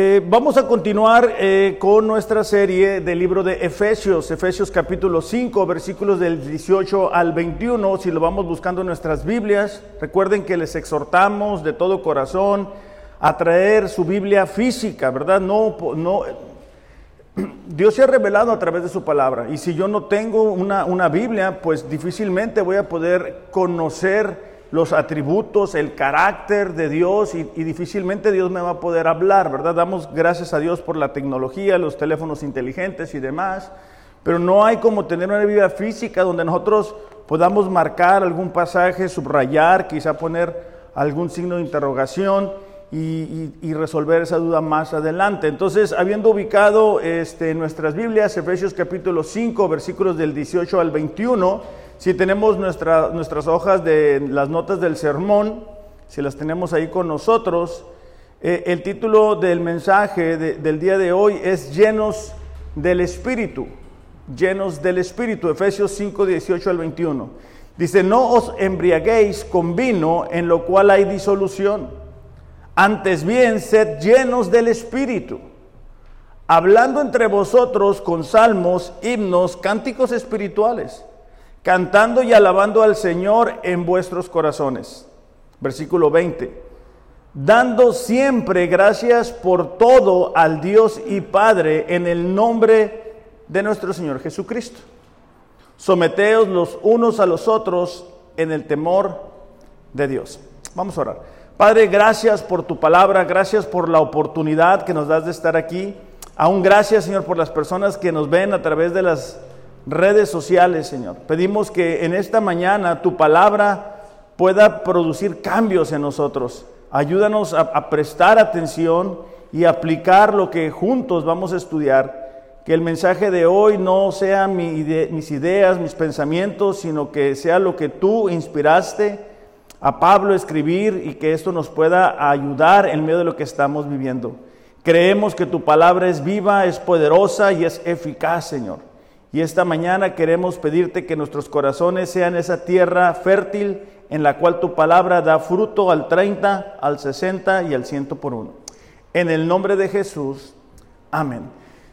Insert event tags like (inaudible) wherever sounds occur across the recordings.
Eh, vamos a continuar eh, con nuestra serie del libro de Efesios, Efesios capítulo 5, versículos del 18 al 21, si lo vamos buscando en nuestras Biblias. Recuerden que les exhortamos de todo corazón a traer su Biblia física, ¿verdad? No, no, (clears throat) Dios se ha revelado a través de su palabra y si yo no tengo una, una Biblia, pues difícilmente voy a poder conocer los atributos, el carácter de Dios y, difícilmente Dios me va a poder hablar, ¿verdad? Damos gracias a Dios por la tecnología, los teléfonos inteligentes y demás, pero no hay como tener una vida física donde nosotros podamos marcar algún pasaje, subrayar, quizá poner algún signo de interrogación y, resolver esa duda más adelante. Entonces, habiendo ubicado este, nuestras Biblias, Efesios capítulo 5, versículos del 18 al 21, si tenemos nuestras hojas de las notas del sermón, si las tenemos ahí con nosotros, eh, el título del mensaje del día de hoy es llenos del Espíritu, llenos del Espíritu, Efesios 5, 18 al 21. Dice, no os embriaguéis con vino en lo cual hay disolución, antes bien sed llenos del Espíritu, hablando entre vosotros con salmos, himnos, cánticos espirituales cantando y alabando al Señor en vuestros corazones. Versículo 20. Dando siempre gracias por todo al Dios y Padre en el nombre de nuestro Señor Jesucristo. Someteos los unos a los otros en el temor de Dios. Vamos a orar. Padre, gracias por tu palabra, gracias por la oportunidad que nos das de estar aquí. Aún gracias, Señor, por las personas que nos ven a través de las redes sociales, Señor. Pedimos que en esta mañana tu palabra pueda producir cambios en nosotros. Ayúdanos a, prestar atención y aplicar lo que juntos vamos a estudiar. Que el mensaje de hoy no sea mis ideas, mis pensamientos, sino que sea lo que tú inspiraste a Pablo a escribir y que esto nos pueda ayudar en medio de lo que estamos viviendo. Creemos que tu palabra es viva, es poderosa y es eficaz, Señor. Y esta mañana queremos pedirte que nuestros corazones sean esa tierra fértil en la cual tu palabra da fruto al 30, al 60 y al 100 por uno. En el nombre de Jesús, amén.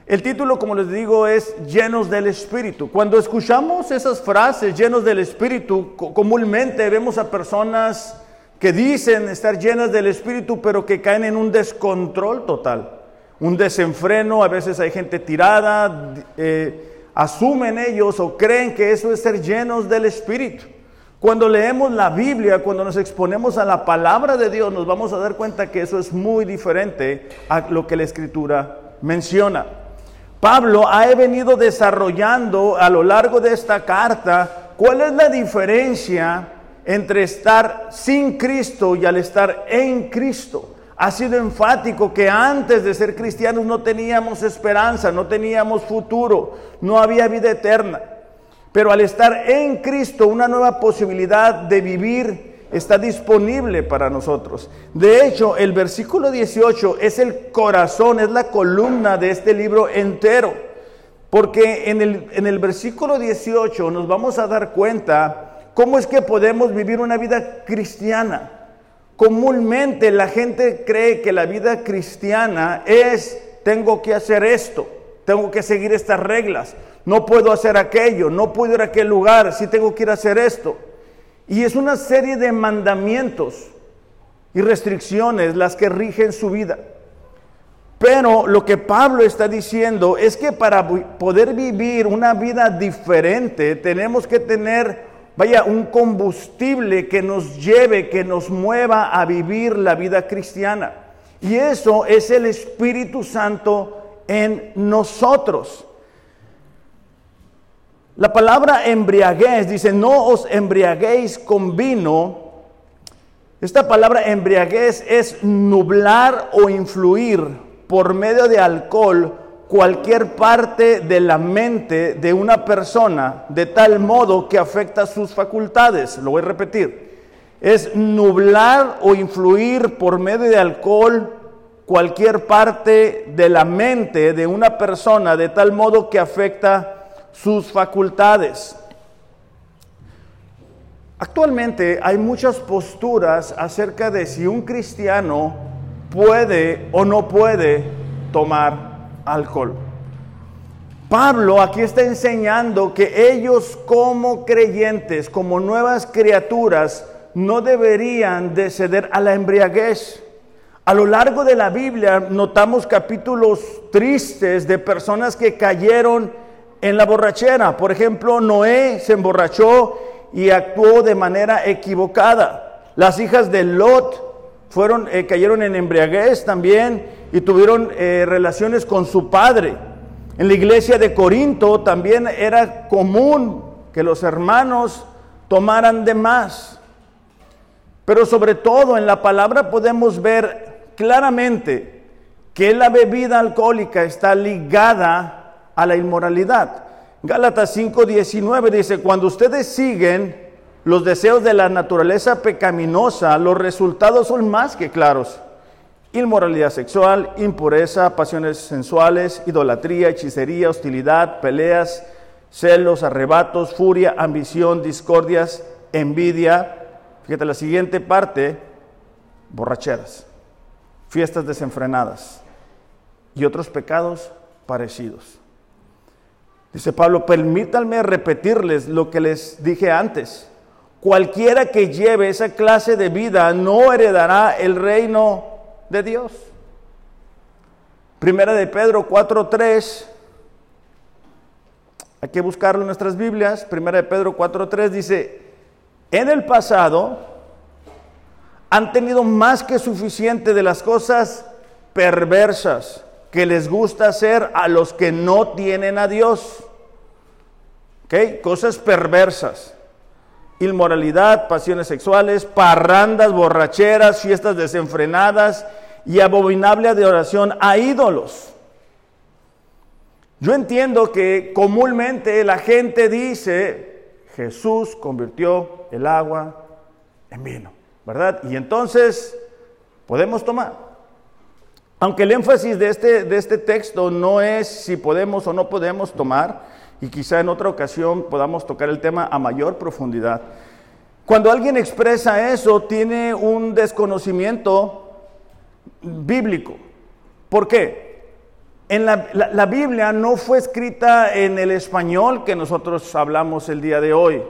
El título, como les digo, es llenos del Espíritu. Cuando escuchamos esas frases, llenos del Espíritu, comúnmente vemos a personas que dicen estar llenas del Espíritu, pero que caen en un descontrol total, un desenfreno, a veces hay gente tirada, eh, asumen ellos o creen que eso es ser llenos del Espíritu. Cuando leemos la Biblia, cuando nos exponemos a la palabra de Dios, nos vamos a dar cuenta que eso es muy diferente a lo que la Escritura menciona. Pablo ha venido desarrollando a lo largo de esta carta cuál es la diferencia entre estar sin Cristo y al estar en Cristo ha sido enfático que antes de ser cristianos no teníamos esperanza, no teníamos futuro, no había vida eterna. Pero al estar en Cristo, una nueva posibilidad de vivir está disponible para nosotros. De hecho, el versículo 18 es el corazón, es la columna de este libro entero. Porque en el, en el versículo 18 nos vamos a dar cuenta cómo es que podemos vivir una vida cristiana. Comúnmente la gente cree que la vida cristiana es, tengo que hacer esto, tengo que seguir estas reglas, no puedo hacer aquello, no puedo ir a aquel lugar, sí tengo que ir a hacer esto. Y es una serie de mandamientos y restricciones las que rigen su vida. Pero lo que Pablo está diciendo es que para poder vivir una vida diferente tenemos que tener vaya, un combustible que nos lleve, que nos mueva a vivir la vida cristiana. Y eso es el Espíritu Santo en nosotros. La palabra embriaguez dice, no os embriaguéis con vino. Esta palabra embriaguez es nublar o influir por medio de alcohol cualquier parte de la mente de una persona de tal modo que afecta sus facultades. Lo voy a repetir. Es nublar o influir por medio de alcohol cualquier parte de la mente de una persona de tal modo que afecta sus facultades. Actualmente hay muchas posturas acerca de si un cristiano puede o no puede tomar alcohol. Pablo aquí está enseñando que ellos como creyentes, como nuevas criaturas, no deberían de ceder a la embriaguez. A lo largo de la Biblia notamos capítulos tristes de personas que cayeron en la borrachera. Por ejemplo, Noé se emborrachó y actuó de manera equivocada. Las hijas de Lot fueron, eh, cayeron en embriaguez también y tuvieron eh, relaciones con su padre. En la iglesia de Corinto también era común que los hermanos tomaran de más. Pero sobre todo en la palabra podemos ver claramente que la bebida alcohólica está ligada a la inmoralidad. Gálatas 5:19 dice, cuando ustedes siguen los deseos de la naturaleza pecaminosa, los resultados son más que claros. Inmoralidad sexual, impureza, pasiones sensuales, idolatría, hechicería, hostilidad, peleas, celos, arrebatos, furia, ambición, discordias, envidia. Fíjate la siguiente parte, borracheras, fiestas desenfrenadas y otros pecados parecidos. Dice Pablo, permítanme repetirles lo que les dije antes. Cualquiera que lleve esa clase de vida no heredará el reino de Dios. Primera de Pedro 4.3. Hay que buscarlo en nuestras Biblias. Primera de Pedro 4.3 dice, en el pasado han tenido más que suficiente de las cosas perversas que les gusta hacer a los que no tienen a Dios. ¿Ok? Cosas perversas. Inmoralidad, pasiones sexuales, parrandas, borracheras, fiestas desenfrenadas y abominable adoración a ídolos. Yo entiendo que comúnmente la gente dice, Jesús convirtió el agua en vino, ¿verdad? Y entonces podemos tomar. Aunque el énfasis de este, de este texto no es si podemos o no podemos tomar, y quizá en otra ocasión podamos tocar el tema a mayor profundidad. Cuando alguien expresa eso, tiene un desconocimiento bíblico. ¿Por qué? En la, la, Biblia no fue escrita en el español que nosotros hablamos el día de hoy.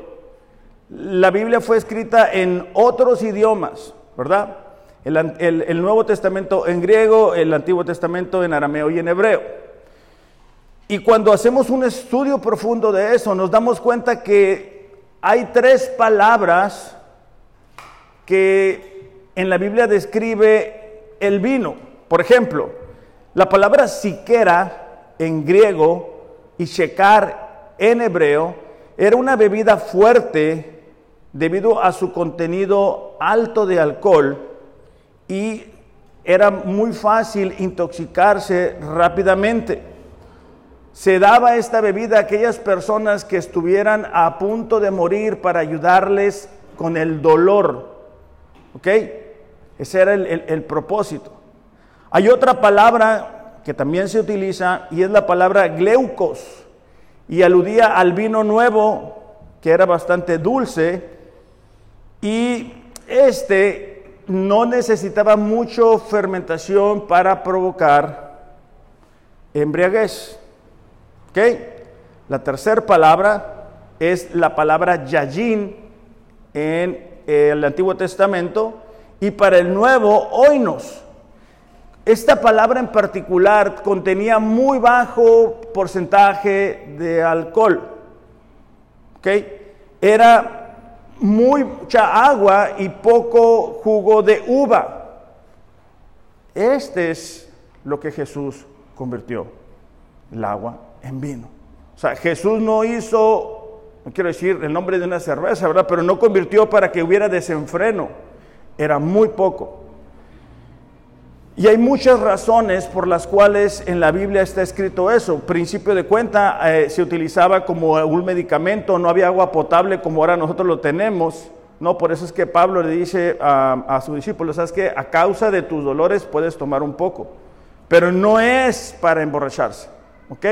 La Biblia fue escrita en otros idiomas, ¿verdad? el, Nuevo Testamento en griego, el Antiguo Testamento en arameo y en hebreo. Y cuando hacemos un estudio profundo de eso, nos damos cuenta que hay tres palabras que en la Biblia describe el vino. Por ejemplo, la palabra siquera en griego y shekar en hebreo era una bebida fuerte debido a su contenido alto de alcohol y era muy fácil intoxicarse rápidamente. Se daba esta bebida a aquellas personas que estuvieran a punto de morir para ayudarles con el dolor. ¿Ok? Ese era el, propósito. Hay otra palabra que también se utiliza y es la palabra gleucos y aludía al vino nuevo que era bastante dulce y este no necesitaba mucho fermentación para provocar embriaguez. ¿Ok? La tercera palabra es la palabra yayin en el Antiguo Testamento y para el Nuevo, oinos. Esta palabra en particular contenía muy bajo porcentaje de alcohol. ¿Ok? Era mucha agua y poco jugo de uva. Este es lo que Jesús convirtió, el agua en vino. O sea, Jesús no hizo, no quiero decir el nombre de una cerveza, ¿verdad? Pero no convirtió para que hubiera desenfreno. Era muy poco. Y hay muchas razones por las cuales en la Biblia está escrito eso. Principio de cuenta, eh, se utilizaba como un medicamento, no había agua potable como ahora nosotros lo tenemos. No, por eso es que Pablo le dice a, a sus discípulos, sabes que a causa de tus dolores puedes tomar un poco, pero no es para emborracharse. ¿Ok?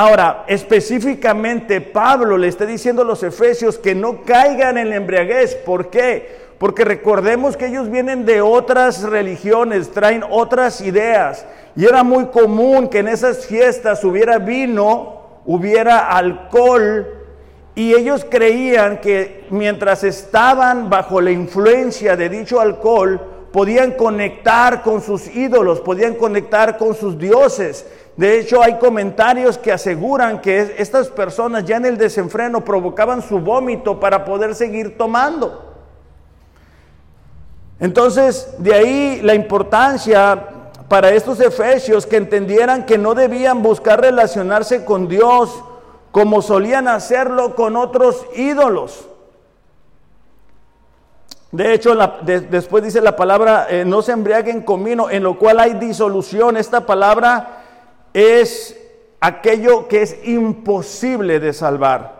Ahora, específicamente Pablo le está diciendo a los efesios que no caigan en la embriaguez. ¿Por qué? Porque recordemos que ellos vienen de otras religiones, traen otras ideas. Y era muy común que en esas fiestas hubiera vino, hubiera alcohol. Y ellos creían que mientras estaban bajo la influencia de dicho alcohol, podían conectar con sus ídolos, podían conectar con sus dioses. De hecho, hay comentarios que aseguran que estas personas ya en el desenfreno provocaban su vómito para poder seguir tomando. Entonces, de ahí la importancia para estos efesios que entendieran que no debían buscar relacionarse con Dios como solían hacerlo con otros ídolos. De hecho, después dice la palabra, eh, no se embriaguen con vino, en lo cual hay disolución. Esta palabra es aquello que es imposible de salvar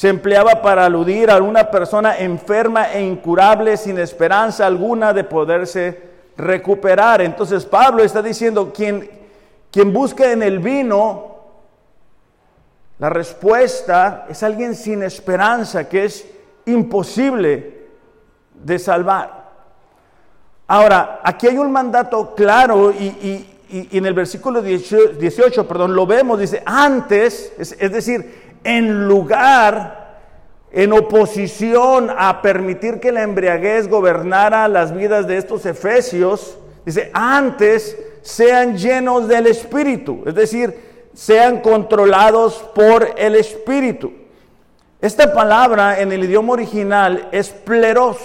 se empleaba para aludir a una persona enferma e incurable sin esperanza alguna de poderse recuperar. Entonces Pablo está diciendo, quien, quien busca en el vino, la respuesta es alguien sin esperanza, que es imposible de salvar. Ahora, aquí hay un mandato claro y, en el versículo 18, perdón, lo vemos, dice, antes, es decir, en lugar, en oposición a permitir que la embriaguez gobernara las vidas de estos efesios, dice, antes sean llenos del Espíritu, es decir, sean controlados por el Espíritu. Esta palabra en el idioma original es pleros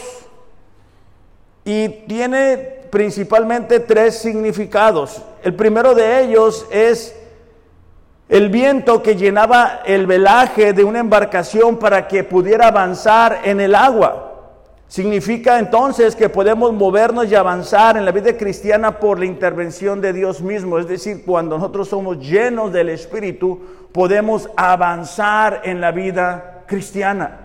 y tiene principalmente tres significados. El primero de ellos es el viento que llenaba el velaje de una embarcación para que pudiera avanzar en el agua. Significa entonces que podemos movernos y avanzar en la vida cristiana por la intervención de Dios mismo. Es decir, cuando nosotros somos llenos del Espíritu, podemos avanzar en la vida cristiana.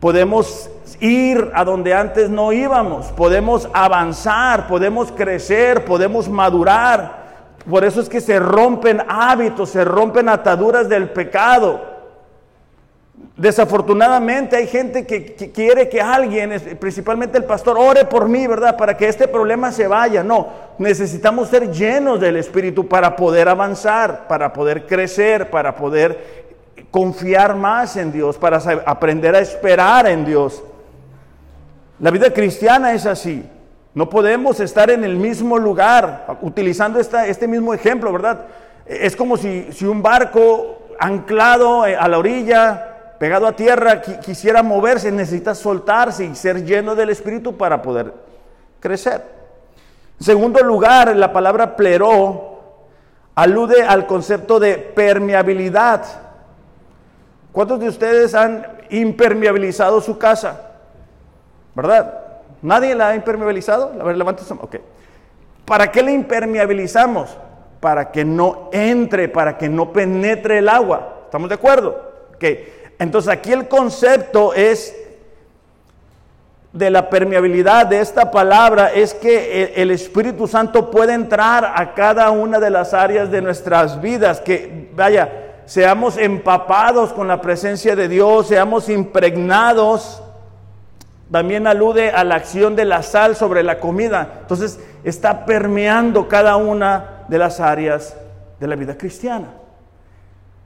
Podemos ir a donde antes no íbamos, podemos avanzar, podemos crecer, podemos madurar, por eso es que se rompen hábitos, se rompen ataduras del pecado. Desafortunadamente hay gente que, quiere que alguien, principalmente el pastor, ore por mí, ¿verdad? Para que este problema se vaya. No, necesitamos ser llenos del Espíritu para poder avanzar, para poder crecer, para poder confiar más en Dios, para aprender a esperar en Dios. La vida cristiana es así. No podemos estar en el mismo lugar, utilizando este mismo ejemplo, ¿verdad? Es como si, un barco anclado eh, a la orilla, pegado a tierra, quisiera moverse, necesita soltarse y ser lleno del Espíritu para poder crecer. En segundo lugar, la palabra pleró alude al concepto de permeabilidad. ¿Cuántos de ustedes han impermeabilizado su casa? ¿Verdad? ¿Nadie la ha impermeabilizado? A ver, levanta Ok. ¿Para qué la impermeabilizamos? Para que no entre, para que no penetre el agua. ¿Estamos de acuerdo? Ok. Entonces aquí el concepto es de la permeabilidad de esta palabra es que el Espíritu Santo puede entrar a cada una de las áreas de nuestras vidas, que vaya, seamos empapados con la presencia de Dios, seamos impregnados también alude a la acción de la sal sobre la comida. Entonces está permeando cada una de las áreas de la vida cristiana.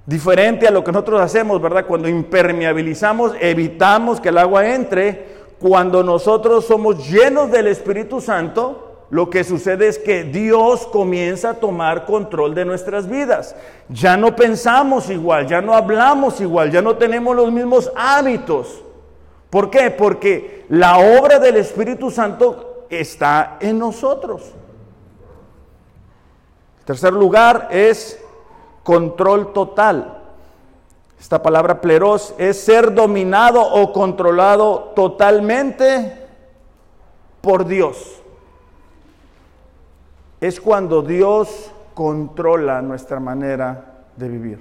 Diferente a lo que nosotros hacemos, ¿verdad? Cuando impermeabilizamos, evitamos que el agua entre. Cuando nosotros somos llenos del Espíritu Santo, lo que sucede es que Dios comienza a tomar control de nuestras vidas. Ya no pensamos igual, ya no hablamos igual, ya no tenemos los mismos hábitos. ¿Por qué? Porque la obra del Espíritu Santo está en nosotros. tercer lugar es control total. Esta palabra pleros es ser dominado o controlado totalmente por Dios. Es cuando Dios controla nuestra manera de vivir.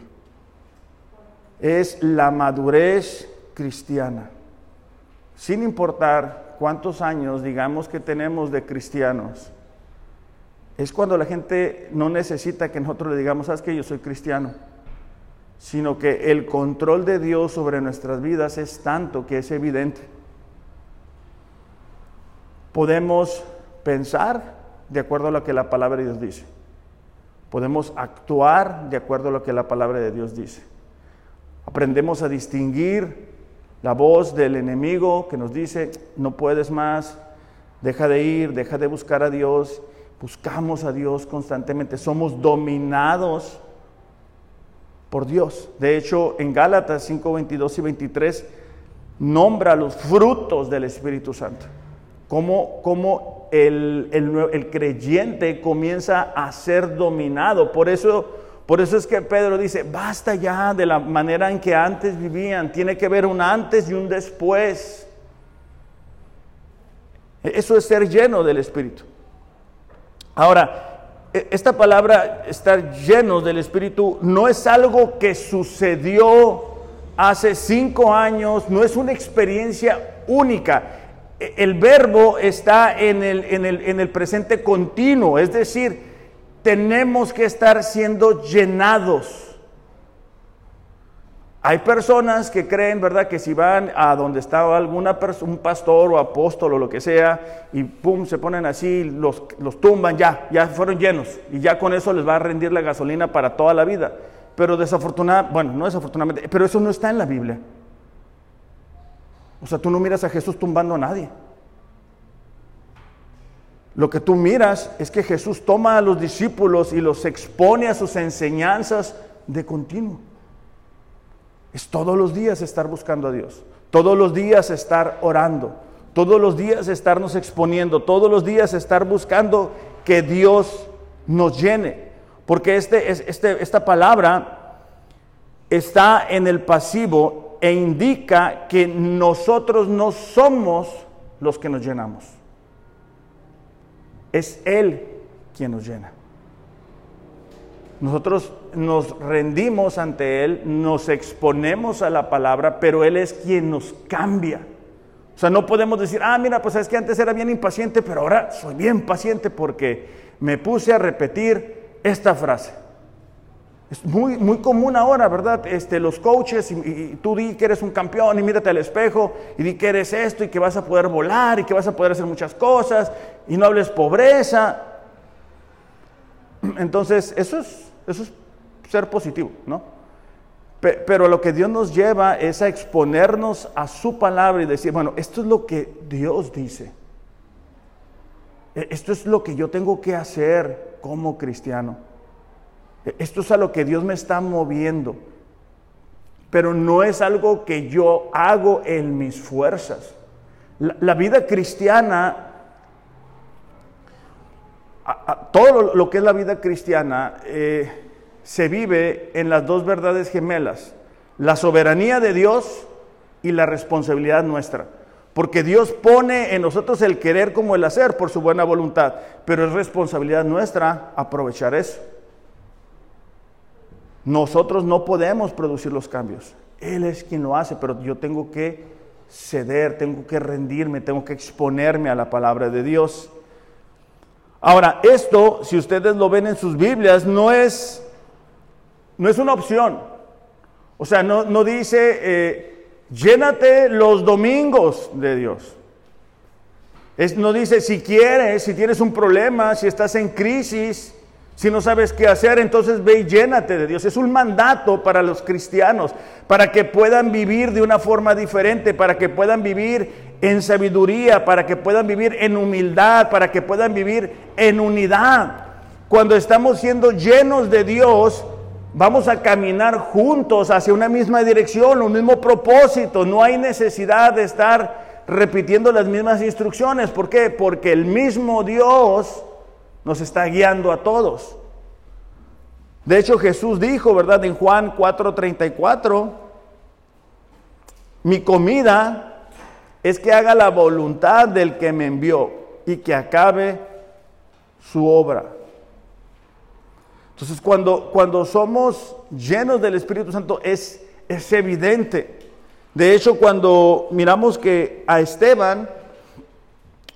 Es la madurez cristiana sin importar cuántos años digamos que tenemos de cristianos, es cuando la gente no necesita que nosotros le digamos, sabes que yo soy cristiano, sino que el control de Dios sobre nuestras vidas es tanto que es evidente. podemos pensar de acuerdo a lo que la palabra de Dios dice. Podemos actuar de acuerdo a lo que la palabra de Dios dice. Aprendemos a distinguir la voz del enemigo que nos dice, no puedes más, deja de ir, deja de buscar a Dios. Buscamos a Dios constantemente, somos dominados por Dios. De hecho, en Gálatas 5, 22 y 23 nombra los frutos del Espíritu Santo. Cómo, cómo el, el, creyente comienza a ser dominado. Por eso, por eso es que Pedro dice, basta ya de la manera en que antes vivían. Tiene que ver un antes y un después. Eso es ser lleno del Espíritu. Ahora, e, esta palabra, estar lleno del Espíritu, no es algo que sucedió hace cinco años, no es una experiencia única. El verbo está en el, en el, en el presente continuo, es decir, tenemos que estar siendo llenados. Hay personas que creen, ¿verdad?, que si van a donde estaba alguna un pastor o apóstol o lo que sea, y pum, se ponen así, los, los tumban, ya, ya fueron llenos, y ya con eso les va a rendir la gasolina para toda la vida. Pero desafortunadamente, bueno, no desafortunadamente, pero eso no está en la Biblia. O sea, tú no miras a Jesús tumbando a nadie. Lo que tú miras es que Jesús toma a los discípulos y los expone a sus enseñanzas de continuo. Es todos los días estar buscando a Dios, todos los días estar orando, todos los días estarnos exponiendo, todos los días estar buscando que Dios nos llene. Porque este, este, esta palabra está en el pasivo e indica que nosotros no somos los que nos llenamos. Es Él quien nos llena. Nosotros nos rendimos ante Él, nos exponemos a la palabra, pero Él es quien nos cambia. O sea, no podemos decir, ah, mira, pues es que antes era bien impaciente, pero ahora soy bien paciente porque me puse a repetir esta frase. Es muy, muy común ahora, ¿verdad? Este, los coaches, y, tú di que eres un campeón y mírate al espejo y di que eres esto y que vas a poder volar y que vas a poder hacer muchas cosas y no hables pobreza. (clears throat) Entonces, eso es eso es ser positivo, ¿no? Pero lo que Dios nos lleva es a exponernos a su palabra y decir, bueno, esto es lo que Dios dice. E, esto es lo que yo tengo que hacer como cristiano. Esto es a lo que Dios me está moviendo. Pero no es algo que yo hago en mis fuerzas. La, vida cristiana, todo lo, que es la vida cristiana, eh, se vive en las dos verdades gemelas, la soberanía de Dios y la responsabilidad nuestra. Porque Dios pone en nosotros el querer como el hacer por su buena voluntad, pero es responsabilidad nuestra aprovechar eso. Nosotros no podemos producir los cambios. Él es quien lo hace, pero yo tengo que ceder, tengo que rendirme, tengo que exponerme a la palabra de Dios. Ahora, esto, si ustedes lo ven en sus Biblias, no es no es una opción. O sea, no, dice, eh, llénate los domingos de Dios. No dice, si quieres, si tienes un problema, si estás en crisis, si no sabes qué hacer, entonces ve y llénate de Dios. Es un mandato para los cristianos, para que puedan vivir de una forma diferente, para que puedan vivir en sabiduría, para que puedan vivir en humildad, para que puedan vivir en unidad. Cuando estamos siendo llenos de Dios, Vamos a caminar juntos hacia una misma dirección, un mismo propósito. No hay necesidad de estar repitiendo las mismas instrucciones. ¿Por qué? Porque el mismo Dios nos está guiando a todos. De hecho, Jesús dijo, ¿verdad? En Juan 4:34, mi comida es que haga la voluntad del que me envió y que acabe su obra. Entonces, cuando, cuando somos llenos del Espíritu Santo es, es evidente. De hecho, cuando miramos que a Esteban,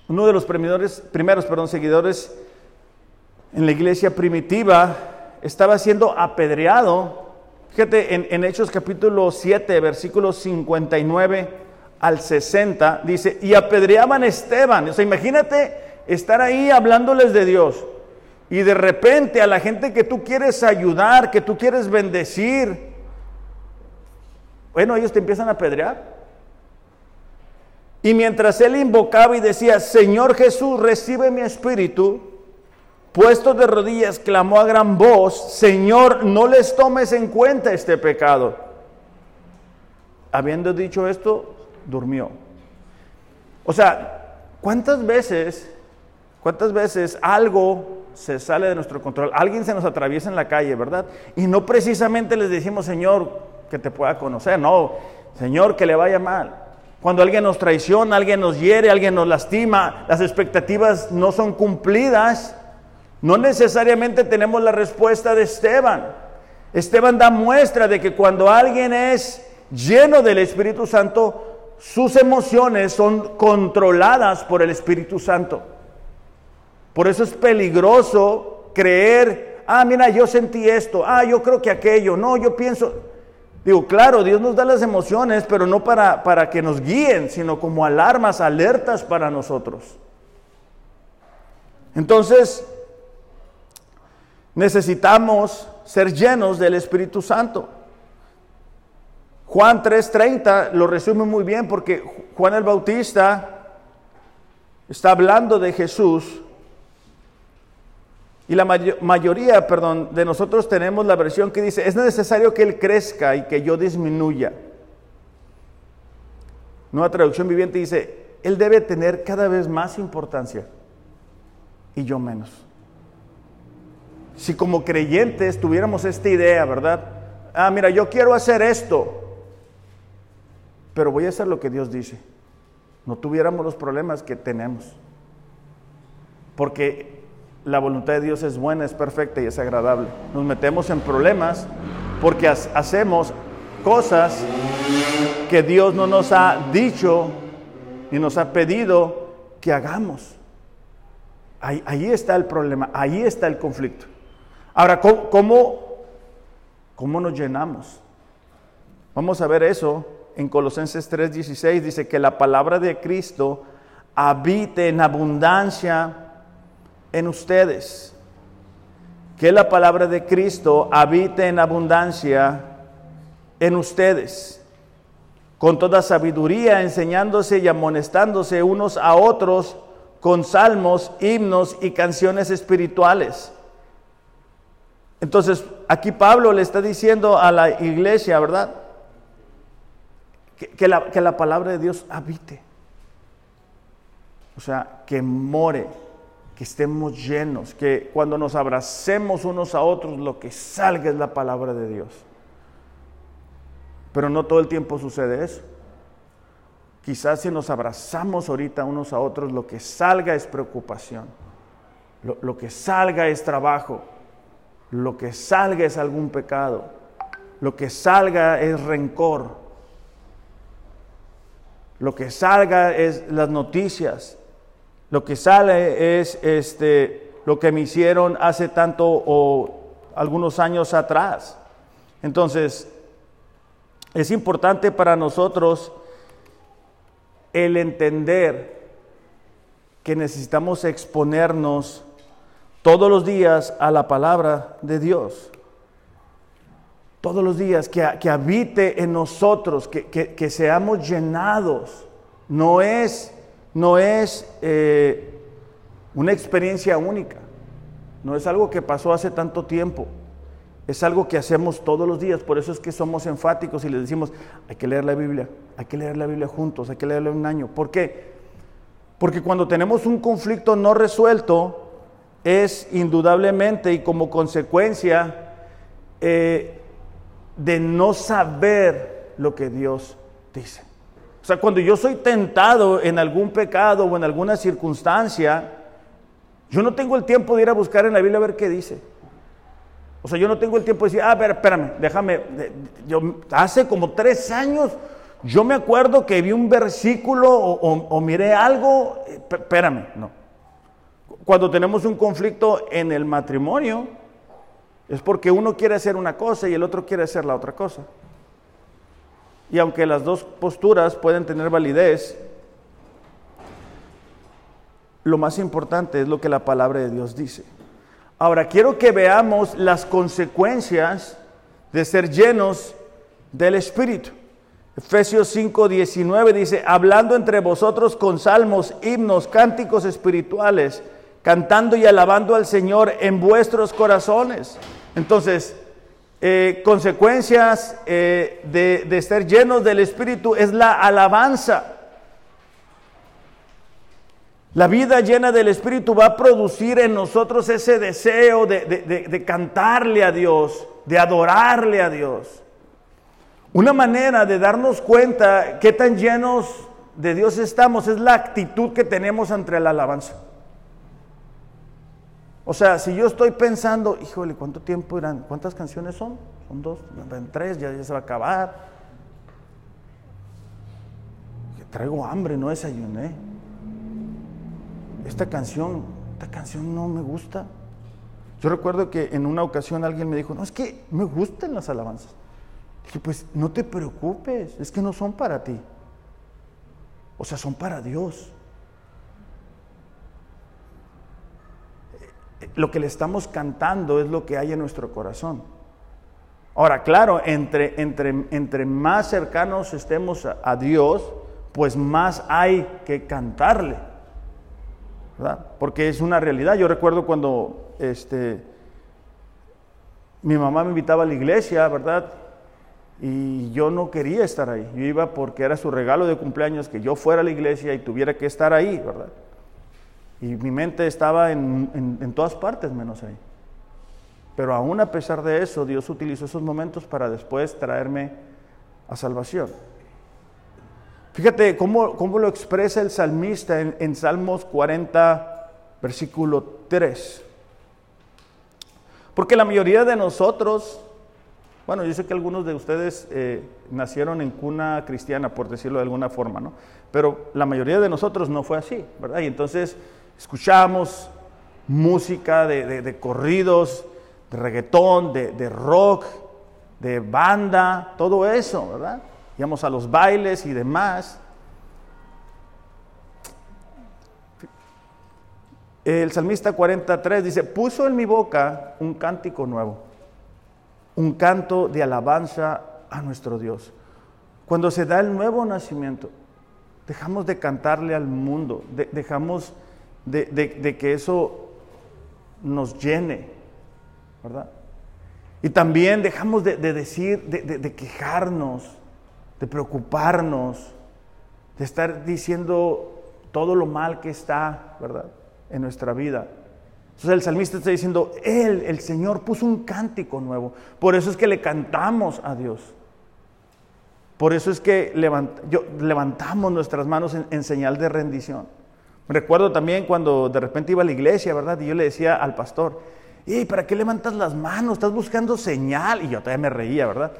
uno de los primeros, primeros perdón, seguidores en la iglesia primitiva, estaba siendo apedreado. Fíjate, en, Hechos capítulo 7, versículo 59 al 60, dice, y apedreaban a Esteban. O sea, imagínate estar ahí hablándoles de Dios. Y de repente a la gente que tú quieres ayudar, que tú quieres bendecir, bueno, ellos te empiezan a apedrear. Y mientras él invocaba y decía, Señor Jesús, recibe mi espíritu, puesto de rodillas, clamó a gran voz, Señor, no les tomes en cuenta este pecado. Habiendo dicho esto, durmió. O sea, ¿cuántas veces, cuántas veces algo se sale de nuestro control? Alguien se nos atraviesa en la calle, ¿verdad? Y no precisamente les decimos, Señor, que te pueda conocer, no, Señor, que le vaya mal. Cuando alguien nos traiciona, alguien nos hiere, alguien nos lastima, las expectativas no son cumplidas, no necesariamente tenemos la respuesta de Esteban. Esteban da muestra de que cuando alguien es lleno del Espíritu Santo, sus emociones son controladas por el Espíritu Santo. Por eso es peligroso creer, ah, mira, yo sentí esto, ah, yo creo que aquello, no, yo pienso, Digo, claro, Dios nos da las emociones, pero no para, para que nos guíen, sino como alarmas, alertas para nosotros. Entonces, necesitamos ser llenos del Espíritu Santo. Juan 3:30 lo resume muy bien porque Juan el Bautista está hablando de Jesús y la mayoría, perdón, de nosotros tenemos la versión que dice, es necesario que Él crezca y que yo disminuya. Nueva traducción viviente dice, Él debe tener cada vez más importancia y yo menos. Si como creyentes tuviéramos esta idea, ¿verdad? Ah, mira, yo quiero hacer esto, pero voy a hacer lo que Dios dice. No tuviéramos los problemas que tenemos. Porque la voluntad de Dios es buena, es perfecta y es agradable. Nos metemos en problemas porque hacemos cosas que Dios no nos ha dicho ni nos ha pedido que hagamos. Ahí, está el problema, ahí está el conflicto. Ahora, ¿cómo, cómo nos llenamos? Vamos a ver eso en Colosenses 3:16. Dice que la palabra de Cristo habite en abundancia en ustedes. Que la palabra de Cristo habite en abundancia en ustedes, con toda sabiduría, enseñándose y amonestándose unos a otros con salmos, himnos y canciones espirituales. Entonces, aquí Pablo le está diciendo a la iglesia, ¿verdad? Que, la, que la palabra de Dios habite. O sea, que more que estemos llenos, que cuando nos abracemos unos a otros, lo que salga es la palabra de Dios. Pero no todo el tiempo sucede eso. Quizás si nos abrazamos ahorita unos a otros, lo que salga es preocupación, lo, lo que salga es trabajo, lo que salga es algún pecado, lo que salga es rencor, lo que salga es las noticias, lo que sale es este, lo que me hicieron hace tanto o algunos años atrás. Entonces, es importante para nosotros el entender que necesitamos exponernos todos los días a la palabra de Dios. Todos los días, que, que habite en nosotros, que, que seamos llenados. No es no es eh, una experiencia única, no es algo que pasó hace tanto tiempo, es algo que hacemos todos los días, por eso es que somos enfáticos y les decimos, hay que leer la Biblia, hay que leer la Biblia juntos, hay que leerla un año. ¿Por qué? Porque cuando tenemos un conflicto no resuelto, es indudablemente y como consecuencia eh, de no saber lo que Dios dice. O sea, cuando yo soy tentado en algún pecado o en alguna circunstancia, yo no tengo el tiempo de ir a buscar en la Biblia a ver qué dice. O sea, yo no tengo el tiempo de decir, ah, ver, espérame, déjame. Yo, hace como tres años, yo me acuerdo que vi un versículo o, miré algo, eh, espérame, no. Cuando tenemos un conflicto en el matrimonio, es porque uno quiere hacer una cosa y el otro quiere hacer la otra cosa. Y aunque las dos posturas pueden tener validez, lo más importante es lo que la palabra de Dios dice. Ahora, quiero que veamos las consecuencias de ser llenos del Espíritu. Efesios 5, 19 dice, hablando entre vosotros con salmos, himnos, cánticos espirituales, cantando y alabando al Señor en vuestros corazones. Entonces, eh, consecuencias eh, de, de ser llenos del Espíritu es la alabanza. La vida llena del Espíritu va a producir en nosotros ese deseo de, cantarle a Dios, de adorarle a Dios. Una manera de darnos cuenta qué tan llenos de Dios estamos es la actitud que tenemos ante la alabanza. O sea, si yo estoy pensando, híjole, ¿cuánto tiempo irán? ¿Cuántas canciones son? Son dos, tres, ya, se va a acabar. Traigo hambre, no desayuné esta canción, esta canción no me gusta. Yo recuerdo que en una ocasión alguien me dijo, no, es que me gustan las alabanzas. Dije, pues no te preocupes, es que no son para ti. O sea, son para Dios. Lo que le estamos cantando es lo que hay en nuestro corazón. Ahora, claro, entre, entre, entre más cercanos estemos a Dios, pues más hay que cantarle. Porque es una realidad. Yo recuerdo cuando este, mi mamá me invitaba a la iglesia, ¿verdad? Y yo no quería estar ahí. Yo iba porque era su regalo de cumpleaños que yo fuera a la iglesia y tuviera que estar ahí, ¿verdad? Y mi mente estaba en, en todas partes menos ahí. Pero aún a pesar de eso, Dios utilizó esos momentos para después traerme a salvación. Fíjate cómo, cómo lo expresa el salmista en, Salmos 40, versículo 3. Porque la mayoría de nosotros, bueno, yo sé que algunos de ustedes eh, nacieron en cuna cristiana, por decirlo de alguna forma, ¿no? Pero la mayoría de nosotros no fue así, ¿verdad? Y entonces escuchamos música de, de corridos, de reggaetón, de rock, de banda, todo eso, ¿verdad? íbamos a los bailes y demás. El salmista 43 dice, puso en mi boca un cántico nuevo, un canto de alabanza a nuestro Dios. Cuando se da el nuevo nacimiento, dejamos de cantarle al mundo, dejamos de, que eso nos llene, ¿verdad? Y también dejamos de, decir, de, quejarnos, de preocuparnos, de estar diciendo todo lo mal que está, ¿verdad? En nuestra vida. Entonces el salmista está diciendo, Él, el Señor, puso un cántico nuevo. Por eso es que le cantamos a Dios. Por eso es que levantamos nuestras manos en, señal de rendición. Recuerdo también cuando de repente iba a la iglesia, ¿verdad? Y yo le decía al pastor, ¿y para qué levantas las manos? Estás buscando señal. Y yo todavía me reía, ¿verdad?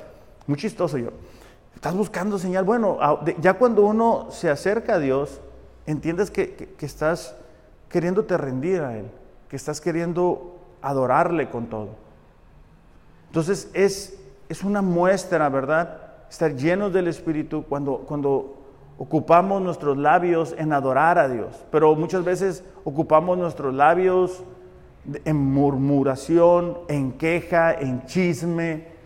Muy chistoso yo. Estás buscando señal. Bueno, ya cuando uno se acerca a Dios, entiendes que, estás queriéndote rendir a Él, que estás queriendo adorarle con todo. Entonces es, es una muestra, ¿verdad? Estar llenos del Espíritu cuando, cuando ocupamos nuestros labios en adorar a Dios. Pero muchas veces ocupamos nuestros labios en murmuración, en queja, en chisme,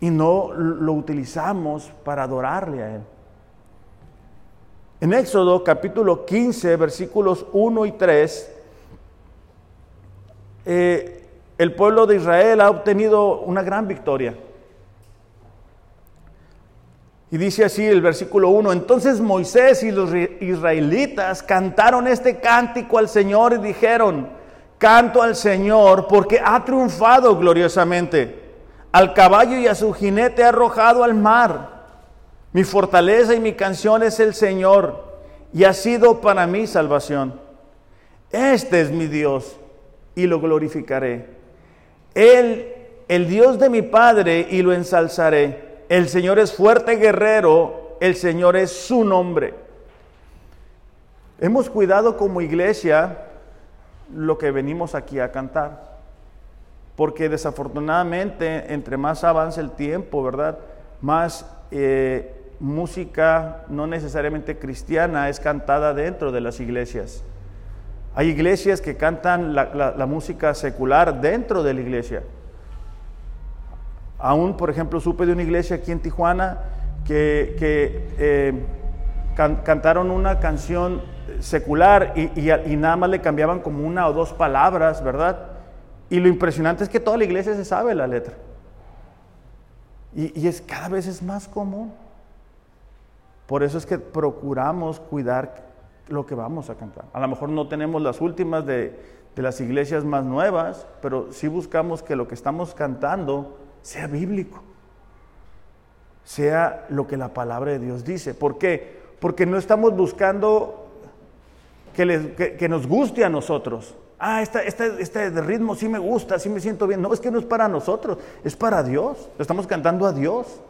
y no lo utilizamos para adorarle a Él. En Éxodo capítulo 15, versículos 1 y 3, eh, el pueblo de Israel ha obtenido una gran victoria. Y dice así el versículo 1, entonces Moisés y los israelitas cantaron este cántico al Señor y dijeron, canto al Señor porque ha triunfado gloriosamente al caballo y a su jinete arrojado al mar. Mi fortaleza y mi canción es el Señor y ha sido para mí salvación. Este es mi Dios y lo glorificaré. Él, el Dios de mi Padre, y lo ensalzaré. El Señor es fuerte guerrero, el Señor es su nombre. Hemos cuidado como iglesia lo que venimos aquí a cantar porque desafortunadamente entre más avanza el tiempo, ¿verdad? más eh, música no necesariamente cristiana es cantada dentro de las iglesias. Hay iglesias que cantan la, música secular dentro de la iglesia. Aún, por ejemplo, supe de una iglesia aquí en Tijuana que, eh, cantaron una canción secular y, nada más le cambiaban como una o dos palabras, ¿verdad? Y lo impresionante es que toda la iglesia se sabe la letra. Y, y es cada vez es más común. Por eso es que procuramos cuidar lo que vamos a cantar. A lo mejor no tenemos las últimas de, las iglesias más nuevas, pero sí buscamos que lo que estamos cantando sea bíblico, sea lo que la palabra de Dios dice. ¿Por qué? Porque no estamos buscando que, que, nos guste a nosotros. Ah, este, este ritmo sí me gusta, sí me siento bien. No, es que no es para nosotros, es para Dios. Estamos cantando a Dios.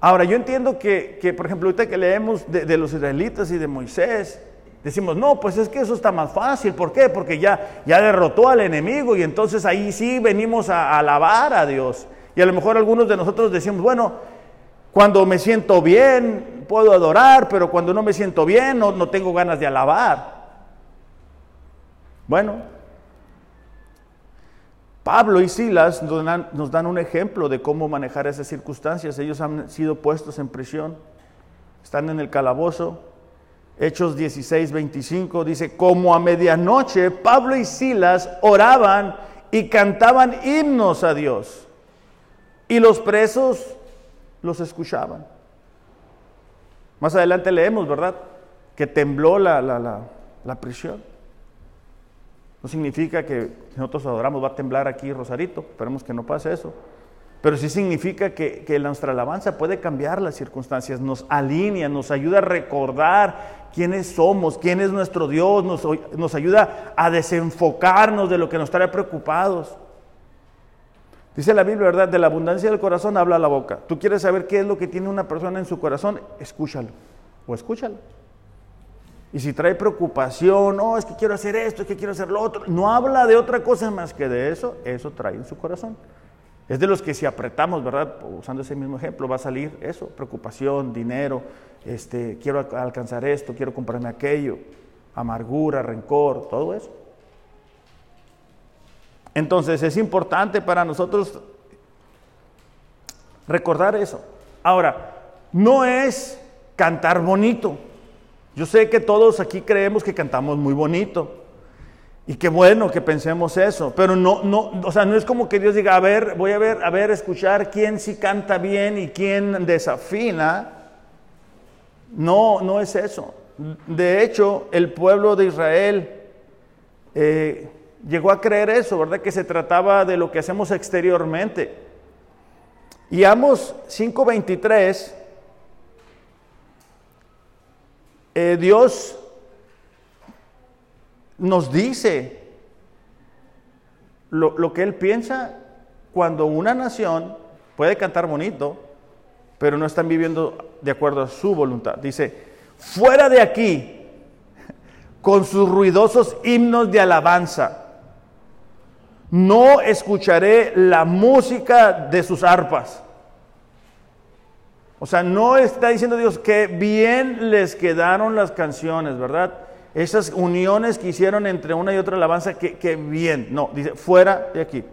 Ahora, yo entiendo que, por ejemplo, ahorita que leemos de, los israelitas y de Moisés, decimos, no, pues es que eso está más fácil. ¿Por qué? Porque ya, ya derrotó al enemigo y entonces ahí sí venimos a, alabar a Dios. Y a lo mejor algunos de nosotros decimos, bueno, cuando me siento bien puedo adorar, pero cuando no me siento bien no, no tengo ganas de alabar. Bueno, Pablo y Silas nos dan, un ejemplo de cómo manejar esas circunstancias. Ellos han sido puestos en prisión, están en el calabozo. Hechos 16, 25 dice, como a medianoche Pablo y Silas oraban y cantaban himnos a Dios. Y los presos los escuchaban. Más adelante leemos, ¿verdad? Que tembló la, la prisión. No significa que nosotros adoramos va a temblar aquí Rosarito, esperemos que no pase eso. Pero sí significa que, que nuestra alabanza puede cambiar las circunstancias, nos alinea, nos ayuda a recordar quiénes somos, quién es nuestro Dios, nos, ayuda a desenfocarnos de lo que nos trae preocupados. Dice la Biblia, ¿verdad? De la abundancia del corazón habla la boca. Tú quieres saber qué es lo que tiene una persona en su corazón, escúchalo o escúchalo. Y si trae preocupación, no, es que quiero hacer esto, es que quiero hacer lo otro, no habla de otra cosa más que de eso, eso trae en su corazón. Es de los que si apretamos, ¿verdad? Usando ese mismo ejemplo, va a salir eso, preocupación, dinero, este, quiero alcanzar esto, quiero comprarme aquello, amargura, rencor, todo eso. Entonces es importante para nosotros recordar eso. Ahora, no es cantar bonito. Yo sé que todos aquí creemos que cantamos muy bonito. Y qué bueno que pensemos eso, pero no, no, o sea, no es como que Dios diga, a ver, voy a ver, a ver, escuchar quién sí canta bien y quién desafina. No, no es eso. De hecho, el pueblo de Israel eh, llegó a creer eso, ¿verdad? Que se trataba de lo que hacemos exteriormente. Y Amos 5:23 Eh, Dios nos dice lo, lo que Él piensa cuando una nación puede cantar bonito, pero no están viviendo de acuerdo a su voluntad. Dice, fuera de aquí, con sus ruidosos himnos de alabanza, no escucharé la música de sus arpas. O sea, no está diciendo Dios que bien les quedaron las canciones, ¿verdad? Esas uniones que hicieron entre una y otra alabanza, que, bien. No, dice, fuera de aquí.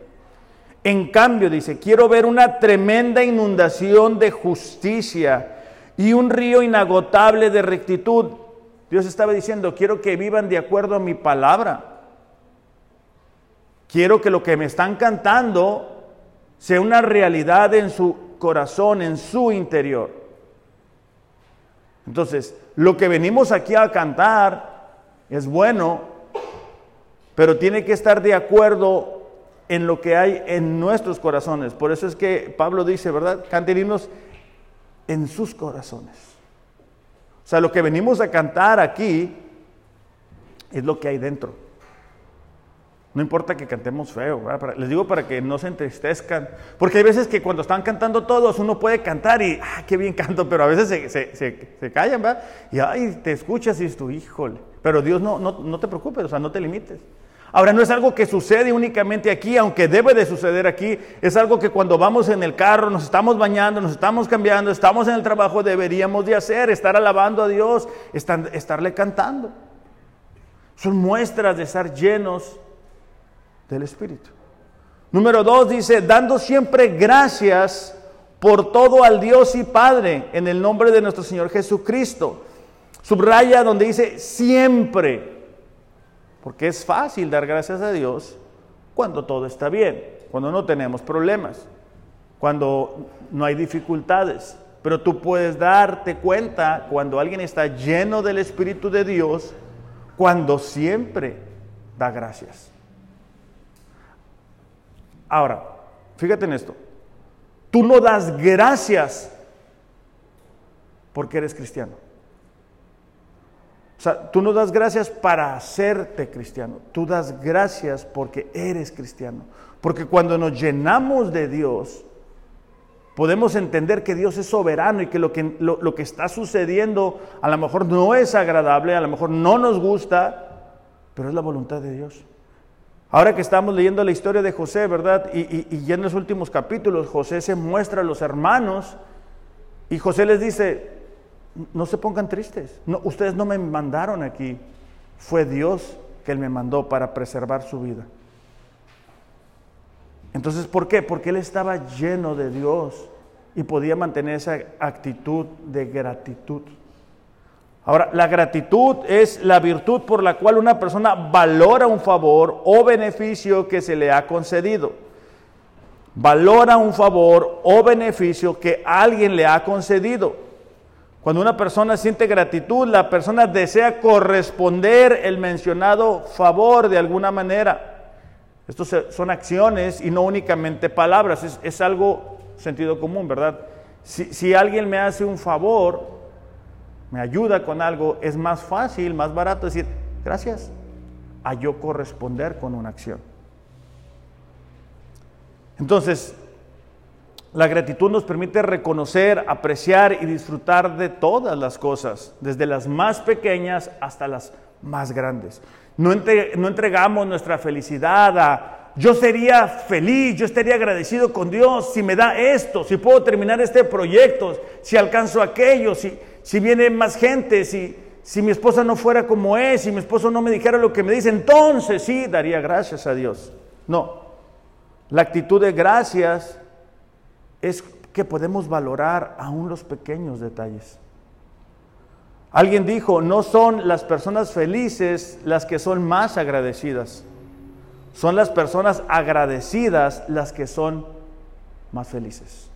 En cambio, dice, quiero ver una tremenda inundación de justicia y un río inagotable de rectitud. Dios estaba diciendo, quiero que vivan de acuerdo a mi palabra. Quiero que lo que me están cantando sea una realidad en su corazón, en su interior. Entonces, lo que venimos aquí a cantar es bueno, pero tiene que estar de acuerdo en lo que hay en nuestros corazones. Por eso es que Pablo dice, ¿verdad? Canten en sus corazones. O sea, lo que venimos a cantar aquí es lo que hay dentro. No importa que cantemos feo, les digo para que no se entristezcan. Porque hay veces que cuando están cantando todos, uno puede cantar y, ah, qué bien canto, pero a veces se, callan, ¿verdad? Y, ay, te escuchas y es tu híjole. Pero Dios no, no, no te preocupes, o sea, no te limites. Ahora no es algo que sucede únicamente aquí, aunque debe de suceder aquí, es algo que cuando vamos en el carro, nos estamos bañando, nos estamos cambiando, estamos en el trabajo, deberíamos de hacer, estar alabando a Dios, estarle cantando. Son muestras de estar llenos del Espíritu. Número dos dice, dando siempre gracias por todo al Dios y Padre en el nombre de nuestro Señor Jesucristo. Subraya donde dice siempre, porque es fácil dar gracias a Dios cuando todo está bien, cuando no tenemos problemas, cuando no hay dificultades. Pero tú puedes darte cuenta cuando alguien está lleno del Espíritu de Dios, cuando siempre da gracias. Ahora, fíjate en esto. Tú no das gracias porque eres cristiano. O sea, tú no das gracias para hacerte cristiano. Tú das gracias porque eres cristiano. Porque cuando nos llenamos de Dios, podemos entender que Dios es soberano y que lo que, lo que está sucediendo a lo mejor no es agradable, a lo mejor no nos gusta, pero es la voluntad de Dios. Ahora que estamos leyendo la historia de José, ¿verdad? Y, en los últimos capítulos José se muestra a los hermanos y José les dice, no se pongan tristes, no, ustedes no me mandaron aquí, fue Dios que Él me mandó para preservar su vida. Entonces, ¿por qué? Porque Él estaba lleno de Dios y podía mantener esa actitud de gratitud. Ahora, la gratitud es la virtud por la cual una persona valora un favor o beneficio que se le ha concedido. Valora un favor o beneficio que alguien le ha concedido. Cuando una persona siente gratitud, la persona desea corresponder el mencionado favor de alguna manera. Estos son acciones y no únicamente palabras, es, algo sentido común, ¿verdad? Si, si alguien me hace un favor, me ayuda con algo, es más fácil, más barato decir, gracias, a yo corresponder con una acción. Entonces, la gratitud nos permite reconocer, apreciar y disfrutar de todas las cosas, desde las más pequeñas hasta las más grandes. No, entregamos nuestra felicidad a yo sería feliz, yo estaría agradecido con Dios si me da esto, si puedo terminar este proyecto, si alcanzo aquello, si, si viene más gente, si, si mi esposa no fuera como es, si mi esposo no me dijera lo que me dice, entonces sí daría gracias a Dios. No, la actitud de gracias es que podemos valorar aún los pequeños detalles. Alguien dijo, no son las personas felices las que son más agradecidas, son las personas agradecidas las que son más felices.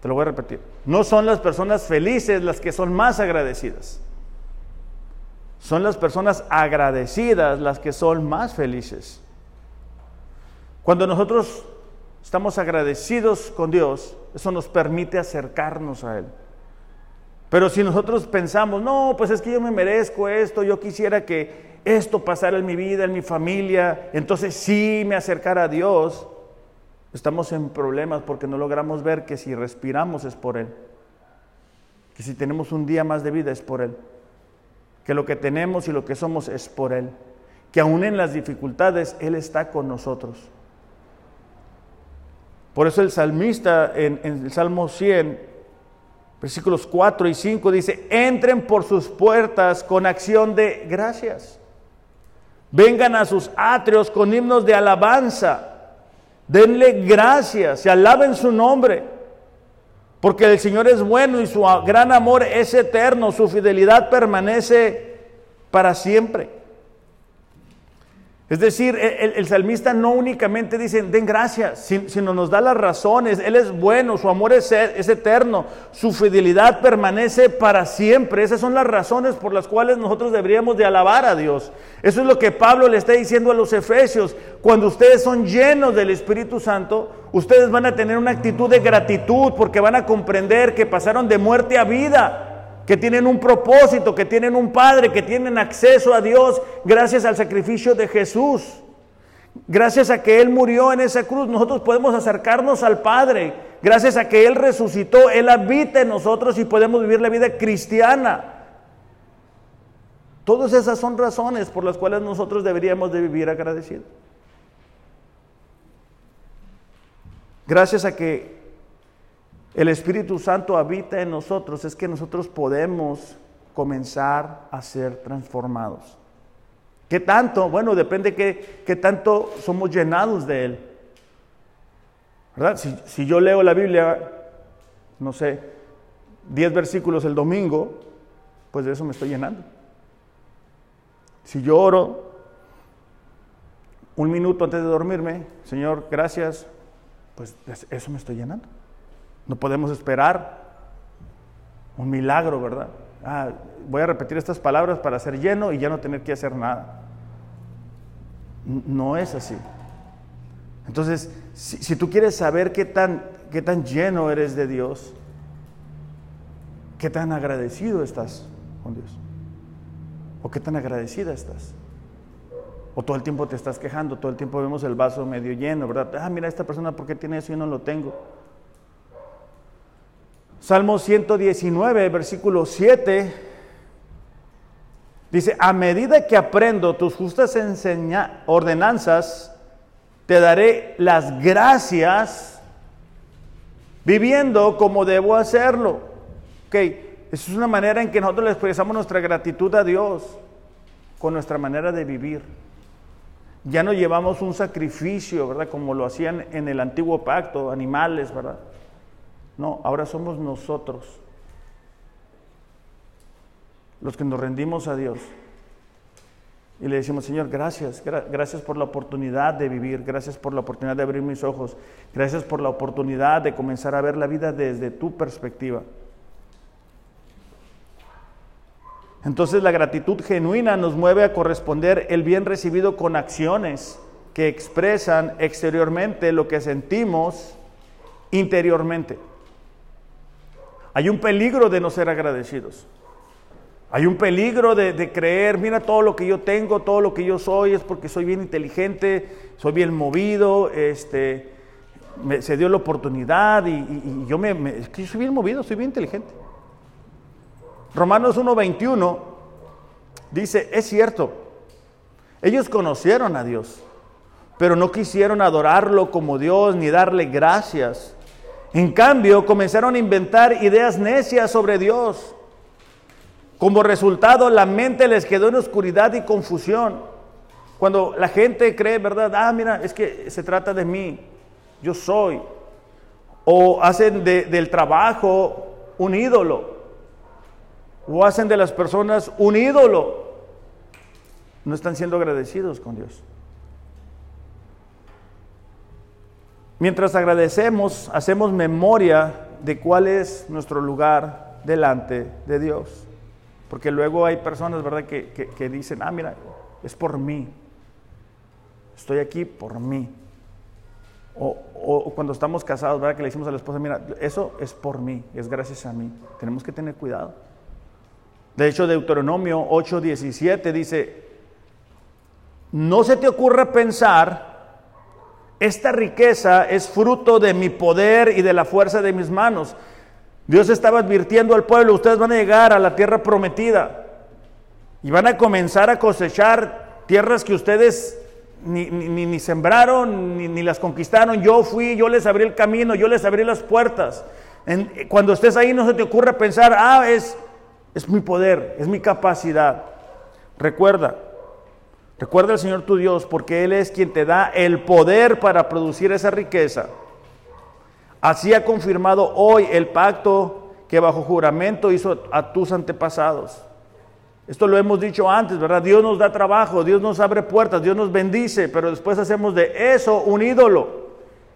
Te lo voy a repetir. No son las personas felices las que son más agradecidas. Son las personas agradecidas las que son más felices. Cuando nosotros estamos agradecidos con Dios, eso nos permite acercarnos a Él. Pero si nosotros pensamos, no, pues es que yo me merezco esto, yo quisiera que esto pasara en mi vida, en mi familia, entonces sí me acercara a Dios, Estamos en problemas porque no logramos ver que si respiramos es por Él, que si tenemos un día más de vida es por Él, que lo que tenemos y lo que somos es por Él, que aún en las dificultades Él está con nosotros. Por eso el salmista en, el Salmo 100, versículos 4 y 5 dice, entren por sus puertas con acción de gracias, vengan a sus atrios con himnos de alabanza. Denle gracias, se alaben su nombre, porque el Señor es bueno y su gran amor es eterno, su fidelidad permanece para siempre. Es decir, el, salmista no únicamente dice, den gracias, sino nos da las razones. Él es bueno, su amor es, es, eterno, su fidelidad permanece para siempre. Esas son las razones por las cuales nosotros deberíamos de alabar a Dios. Eso es lo que Pablo le está diciendo a los efesios. Cuando ustedes son llenos del Espíritu Santo, ustedes van a tener una actitud de gratitud porque van a comprender que pasaron de muerte a vida que tienen un propósito, que tienen un Padre, que tienen acceso a Dios gracias al sacrificio de Jesús. Gracias a que Él murió en esa cruz, nosotros podemos acercarnos al Padre. Gracias a que Él resucitó, Él habita en nosotros y podemos vivir la vida cristiana. Todas esas son razones por las cuales nosotros deberíamos de vivir agradecidos. Gracias a que el Espíritu Santo habita en nosotros, es que nosotros podemos comenzar a ser transformados. ¿Qué tanto? Bueno, depende qué, qué tanto somos llenados de Él. ¿Verdad? Si, si yo leo la Biblia, no sé, 10 versículos el domingo, pues de eso me estoy llenando. Si yo oro un minuto antes de dormirme, Señor, gracias, pues eso me estoy llenando. No podemos esperar un milagro, ¿verdad? Ah, voy a repetir estas palabras para ser lleno y ya no tener que hacer nada. No es así. Entonces, si, tú quieres saber qué tan, qué tan lleno eres de Dios, qué tan agradecido estás con Dios, o qué tan agradecida estás, o todo el tiempo te estás quejando, todo el tiempo vemos el vaso medio lleno, ¿verdad? Ah, mira, esta persona, ¿por qué tiene eso y no lo tengo? Salmo 119, versículo 7, dice, a medida que aprendo tus justas ordenanzas, te daré las gracias viviendo como debo hacerlo. Ok, esa es una manera en que nosotros le expresamos nuestra gratitud a Dios con nuestra manera de vivir. Ya no llevamos un sacrificio, ¿verdad? Como lo hacían en el antiguo pacto, animales, ¿verdad? No, ahora somos nosotros los que nos rendimos a Dios. Y le decimos, Señor, gracias, gracias por la oportunidad de vivir, gracias por la oportunidad de abrir mis ojos, gracias por la oportunidad de comenzar a ver la vida desde tu perspectiva. Entonces la gratitud genuina nos mueve a corresponder el bien recibido con acciones que expresan exteriormente lo que sentimos interiormente. Hay un peligro de no ser agradecidos. Hay un peligro de, creer, mira todo lo que yo tengo, todo lo que yo soy, es porque soy bien inteligente, soy bien movido, este, se dio la oportunidad y, yo me, soy bien movido, soy bien inteligente. Romanos 1.21 dice, es cierto, ellos conocieron a Dios, pero no quisieron adorarlo como Dios ni darle gracias. En cambio, comenzaron a inventar ideas necias sobre Dios. Como resultado, la mente les quedó en oscuridad y confusión. Cuando la gente cree, ¿verdad? Ah, mira, es que se trata de mí, yo soy. O hacen del trabajo un ídolo. O hacen de las personas un ídolo. No están siendo agradecidos con Dios. Mientras agradecemos, hacemos memoria de cuál es nuestro lugar delante de Dios. Porque luego hay personas, ¿verdad?, que, dicen, ah, mira, es por mí. Estoy aquí por mí. O, cuando estamos casados, ¿verdad? Que le decimos a la esposa, mira, eso es por mí, es gracias a mí. Tenemos que tener cuidado. De hecho, Deuteronomio 8:17 dice, no se te ocurra pensar esta riqueza es fruto de mi poder y de la fuerza de mis manos. Dios estaba advirtiendo al pueblo, ustedes van a llegar a la tierra prometida y van a comenzar a cosechar tierras que ustedes ni, sembraron, ni, las conquistaron. Yo fui, yo les abrí el camino, yo les abrí las puertas. cuando estés ahí no se te ocurra pensar, ah, es, es mi poder, es mi capacidad. Recuerda, Recuerda al Señor tu Dios porque Él es quien te da el poder para producir esa riqueza. Así ha confirmado hoy el pacto que bajo juramento hizo a tus antepasados. Esto lo hemos dicho antes, ¿verdad? Dios nos da trabajo, Dios nos abre puertas, Dios nos bendice, pero después hacemos de eso un ídolo.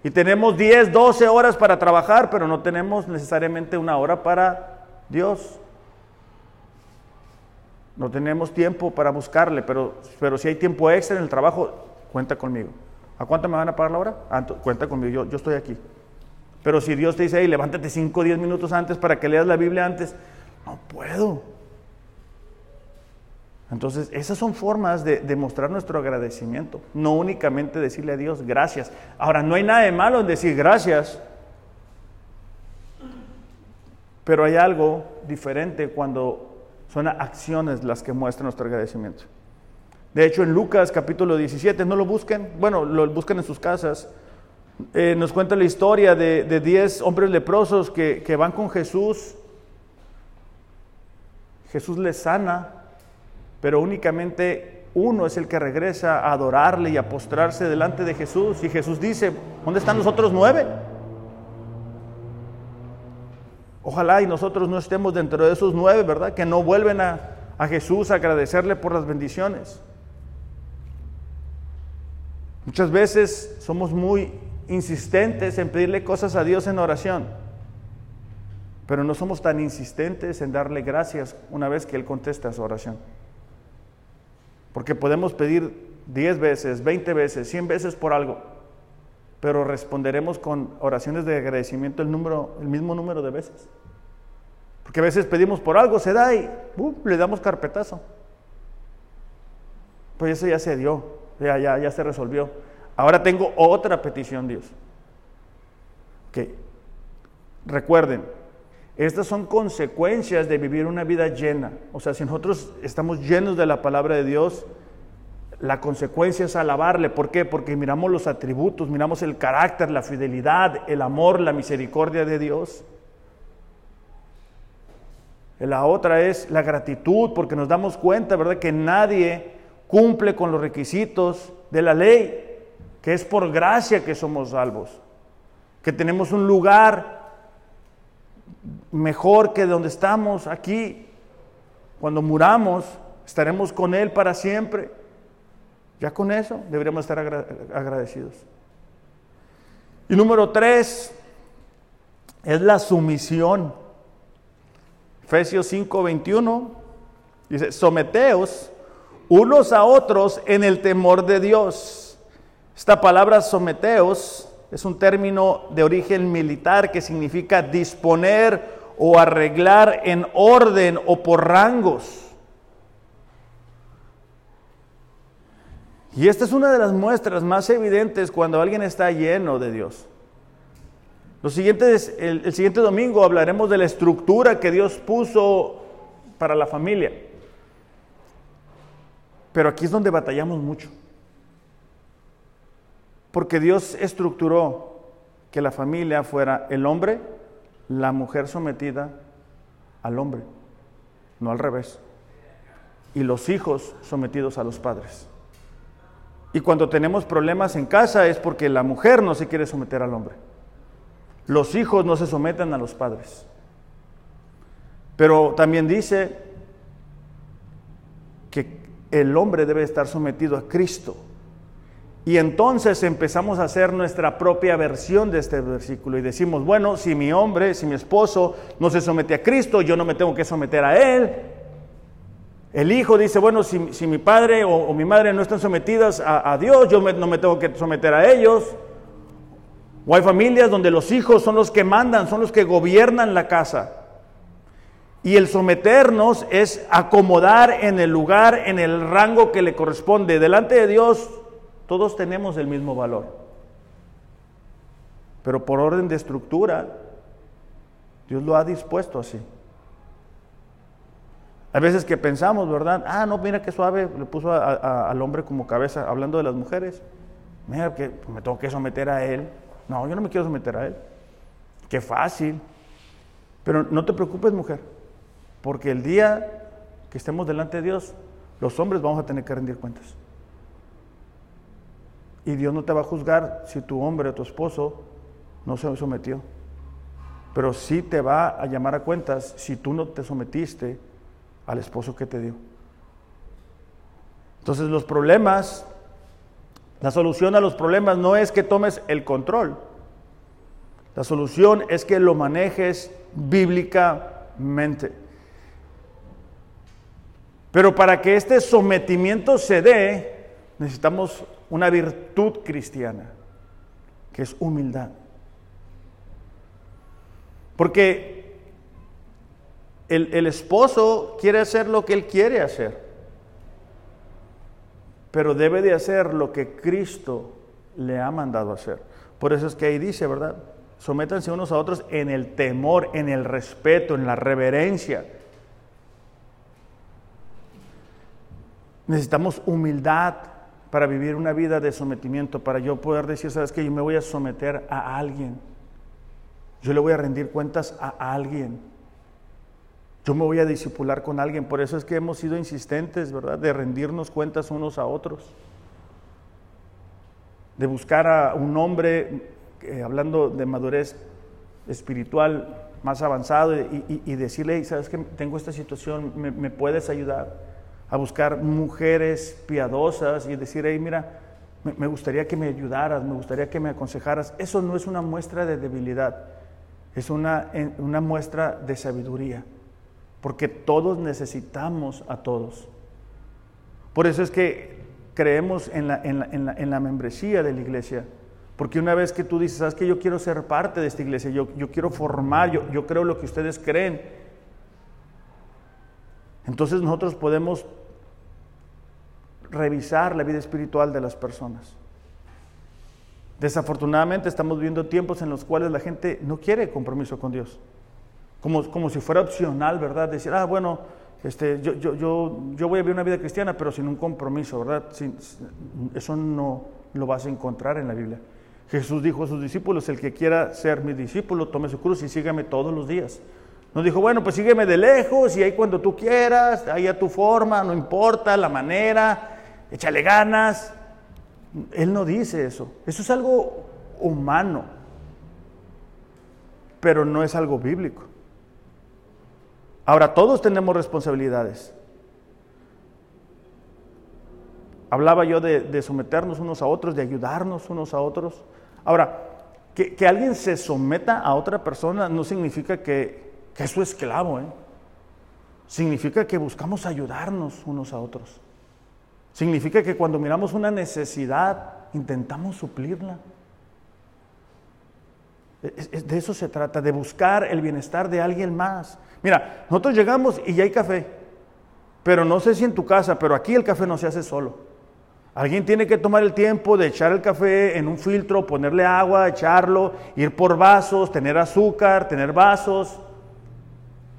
Y tenemos 10, 12 horas para trabajar, pero no tenemos necesariamente una hora para Dios. No tenemos tiempo para buscarle, pero, pero si hay tiempo extra en el trabajo, cuenta conmigo. ¿A cuánto me van a pagar la hora? Ah, cuenta conmigo, yo, yo estoy aquí. Pero si Dios te dice, hey, levántate 5 o 10 minutos antes para que leas la Biblia antes, no puedo. Entonces, esas son formas de demostrar nuestro agradecimiento, no únicamente decirle a Dios gracias. Ahora, no hay nada de malo en decir gracias, pero hay algo diferente cuando son acciones las que muestran nuestro agradecimiento. De hecho, en Lucas capítulo 17, no lo busquen, bueno, lo busquen en sus casas, eh, nos cuenta la historia de 10 hombres leprosos que, que van con Jesús. Jesús les sana, pero únicamente uno es el que regresa a adorarle y a postrarse delante de Jesús. Y Jesús dice, ¿dónde están los otros nueve? Ojalá y nosotros no estemos dentro de esos nueve, ¿verdad? Que no vuelven a, Jesús a agradecerle por las bendiciones. Muchas veces somos muy insistentes en pedirle cosas a Dios en oración, pero no somos tan insistentes en darle gracias una vez que Él contesta su oración. Porque podemos pedir 10 veces, 20 veces, 100 veces por algo, pero responderemos con oraciones de agradecimiento el, número, el mismo número de veces. Porque a veces pedimos por algo, se da y uh, le damos carpetazo. Pues eso ya se dio, ya, ya, ya se resolvió. Ahora tengo otra petición, Dios. Que recuerden, estas son consecuencias de vivir una vida llena. O sea, si nosotros estamos llenos de la palabra de Dios, la consecuencia es alabarle. ¿Por qué? Porque miramos los atributos, miramos el carácter, la fidelidad, el amor, la misericordia de Dios. La otra es la gratitud, porque nos damos cuenta, ¿verdad?, que nadie cumple con los requisitos de la ley, que es por gracia que somos salvos, que tenemos un lugar mejor que donde estamos aquí. Cuando muramos, estaremos con Él para siempre. Ya con eso deberíamos estar agradecidos. Y número tres es la sumisión. Efesios 5, 21 dice, someteos unos a otros en el temor de Dios. Esta palabra someteos es un término de origen militar que significa disponer o arreglar en orden o por rangos. Y esta es una de las muestras más evidentes cuando alguien está lleno de Dios. Los siguientes, el, el, siguiente domingo hablaremos de la estructura que Dios puso para la familia. Pero aquí es donde batallamos mucho. Porque Dios estructuró que la familia fuera el hombre, la mujer sometida al hombre, no al revés. Y los hijos sometidos a los padres. Y cuando tenemos problemas en casa es porque la mujer no se quiere someter al hombre. Los hijos no se someten a los padres. Pero también dice que el hombre debe estar sometido a Cristo. Y entonces empezamos a hacer nuestra propia versión de este versículo y decimos, bueno, si mi hombre, si mi esposo no se somete a Cristo, yo no me tengo que someter a él. El hijo dice, bueno, si, mi padre o, mi madre no están sometidas a, Dios, yo no me tengo que someter a ellos. O hay familias donde los hijos son los que mandan, son los que gobiernan la casa. Y el someternos es acomodar en el lugar, en el rango que le corresponde. Delante de Dios todos tenemos el mismo valor. Pero por orden de estructura, Dios lo ha dispuesto así. Hay veces que pensamos, ¿verdad? Ah, no, mira qué suave, le puso al hombre como cabeza, hablando de las mujeres. Mira que me tengo que someter a él. No, yo no me quiero someter a él. Qué fácil. Pero no te preocupes, mujer, porque el día que estemos delante de Dios, los hombres vamos a tener que rendir cuentas. Y Dios no te va a juzgar si tu hombre o tu esposo no se sometió. Pero sí te va a llamar a cuentas si tú no te sometiste al esposo que te dio. Entonces los problemas, la solución a los problemas no es que tomes el control. La solución es que lo manejes bíblicamente. Pero para que este sometimiento se dé, necesitamos una virtud cristiana, que es humildad. Porque el, esposo quiere hacer lo que él quiere hacer, pero debe de hacer lo que Cristo le ha mandado hacer. Por eso es que ahí dice, ¿verdad? Sométanse unos a otros en el temor, en el respeto, en la reverencia. Necesitamos humildad para vivir una vida de sometimiento, para yo poder decir, sabes que yo me voy a someter a alguien. Yo le voy a rendir cuentas a alguien. Yo me voy a disipular con alguien. Por eso es que hemos sido insistentes, ¿verdad? De rendirnos cuentas unos a otros. De buscar a un hombre, eh, hablando de madurez espiritual más avanzado, y, decirle, ¿sabes que Tengo esta situación, ¿me, puedes ayudar? A buscar mujeres piadosas y decir, hey, mira, me, me gustaría que me ayudaras, me gustaría que me aconsejaras. Eso no es una muestra de debilidad es una, una muestra de sabiduría, porque todos necesitamos a todos. Por eso es que creemos en la, en la, membresía de la iglesia, porque una vez que tú dices, sabes que yo quiero ser parte de esta iglesia, yo, yo quiero formar, yo, yo creo lo que ustedes creen, entonces nosotros podemos revisar la vida espiritual de las personas. Desafortunadamente estamos viviendo tiempos en los cuales la gente no quiere compromiso con Dios. Como, como si fuera opcional, ¿verdad? Decir, ah, bueno, este, yo, yo, yo, yo voy a vivir una vida cristiana, pero sin un compromiso, ¿verdad? eso no lo vas a encontrar en la Biblia. Jesús dijo a sus discípulos, el que quiera ser mi discípulo, tome su cruz y sígame todos los días. No dijo, bueno, pues sígueme de lejos y ahí cuando tú quieras, ahí a tu forma, no importa la manera, échale ganas. Él no dice eso. Eso es algo humano, pero no es algo bíblico. Ahora, todos tenemos responsabilidades. Hablaba yo de, someternos unos a otros, de ayudarnos unos a otros. Ahora, que, alguien se someta a otra persona no significa que, que es su esclavo. ¿eh? Significa que buscamos ayudarnos unos a otros. Significa que cuando miramos una necesidad, intentamos suplirla. De eso se trata, de buscar el bienestar de alguien más. Mira, nosotros llegamos y ya hay café, pero no sé si en tu casa, pero aquí el café no se hace solo. Alguien tiene que tomar el tiempo de echar el café en un filtro, ponerle agua, echarlo, ir por vasos, tener azúcar, tener vasos.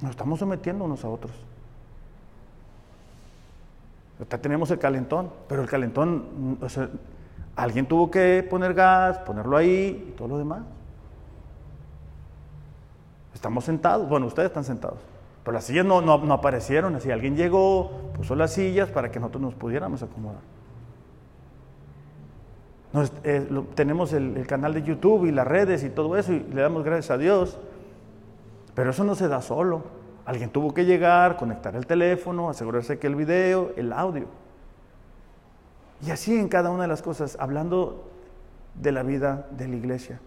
Nos estamos sometiendo unos a otros tenemos el calentón, pero el calentón, o sea, alguien tuvo que poner gas, ponerlo ahí y todo lo demás. Estamos sentados, bueno, ustedes están sentados, pero las sillas no, no, aparecieron, así alguien llegó, puso las sillas para que nosotros nos pudiéramos acomodar. Eh, tenemos el canal de YouTube y las redes y todo eso y le damos gracias a Dios, pero eso no se da solo. Alguien tuvo que llegar, conectar el teléfono, asegurarse que el video, el audio. Y así en cada una de las cosas, hablando de la vida de la iglesia.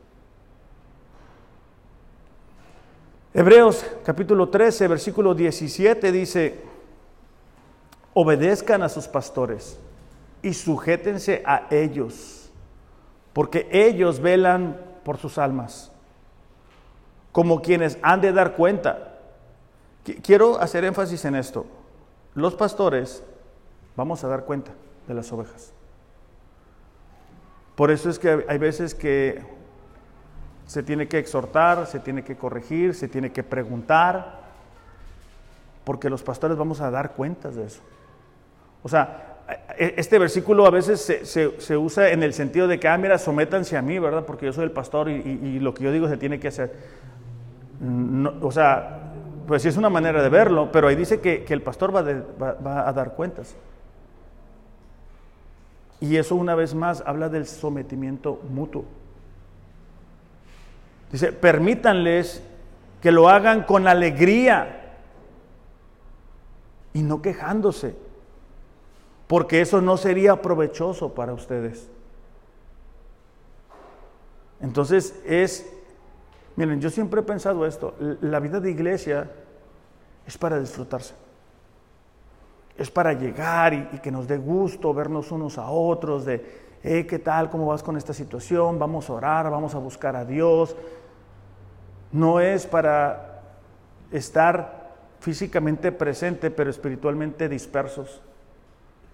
Hebreos capítulo 13, versículo 17 dice, obedezcan a sus pastores y sujétense a ellos, porque ellos velan por sus almas, como quienes han de dar cuenta Quiero hacer énfasis en esto. Los pastores vamos a dar cuenta de las ovejas. Por eso es que hay veces que se tiene que exhortar, se tiene que corregir, se tiene que preguntar, porque los pastores vamos a dar cuentas de eso. O sea, e, este versículo a veces se, usa en el sentido de que, ah, mira, sométanse a mí, ¿verdad? Porque yo soy el pastor y, lo que yo digo se tiene que hacer. o sea, pues sí es una manera de verlo, pero ahí dice que, el pastor va, a dar cuentas. Y eso una vez más habla del sometimiento mutuo. Dice, permítanles que lo hagan con alegría y no quejándose, porque eso no sería provechoso para ustedes. Entonces es Miren, yo siempre he pensado esto, la vida de iglesia es para disfrutarse. Es para llegar y, que nos dé gusto vernos unos a otros, de, eh, ¿qué tal? ¿Cómo vas con esta situación? Vamos a orar, vamos a buscar a Dios. No es para estar físicamente presente, pero espiritualmente dispersos.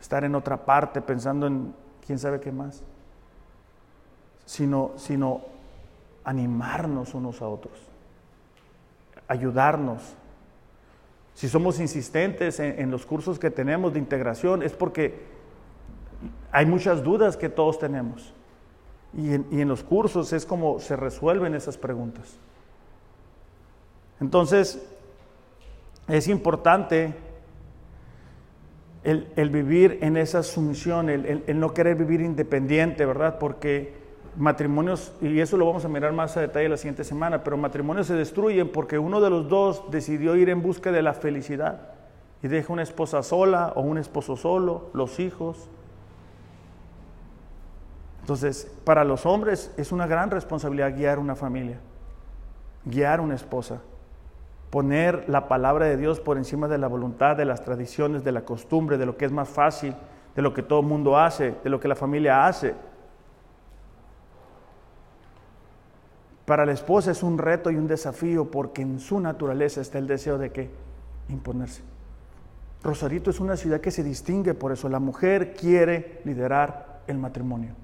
Estar en otra parte pensando en quién sabe qué más. Sino, sino animarnos unos a otros, ayudarnos. Si somos insistentes en, los cursos que tenemos de integración, es porque hay muchas dudas que todos tenemos. Y en, y en los cursos es como se resuelven esas preguntas. Entonces, es importante el, vivir en esa sumisión, el, no querer vivir independiente, ¿verdad? Porque matrimonios, y eso lo vamos a mirar más a detalle la siguiente semana, pero matrimonios se destruyen porque uno de los dos decidió ir en busca de la felicidad y deja una esposa sola o un esposo solo, los hijos. Entonces, para los hombres es una gran responsabilidad guiar una familia, guiar una esposa poner la palabra de Dios por encima de la voluntad, de las tradiciones, de la costumbre, de lo que es más fácil, de lo que todo el mundo hace, de lo que la familia hace. Para la esposa es un reto y un desafío porque en su naturaleza está el deseo de que imponerse. Rosarito es una ciudad que se distingue por eso. La mujer quiere liderar el matrimonio.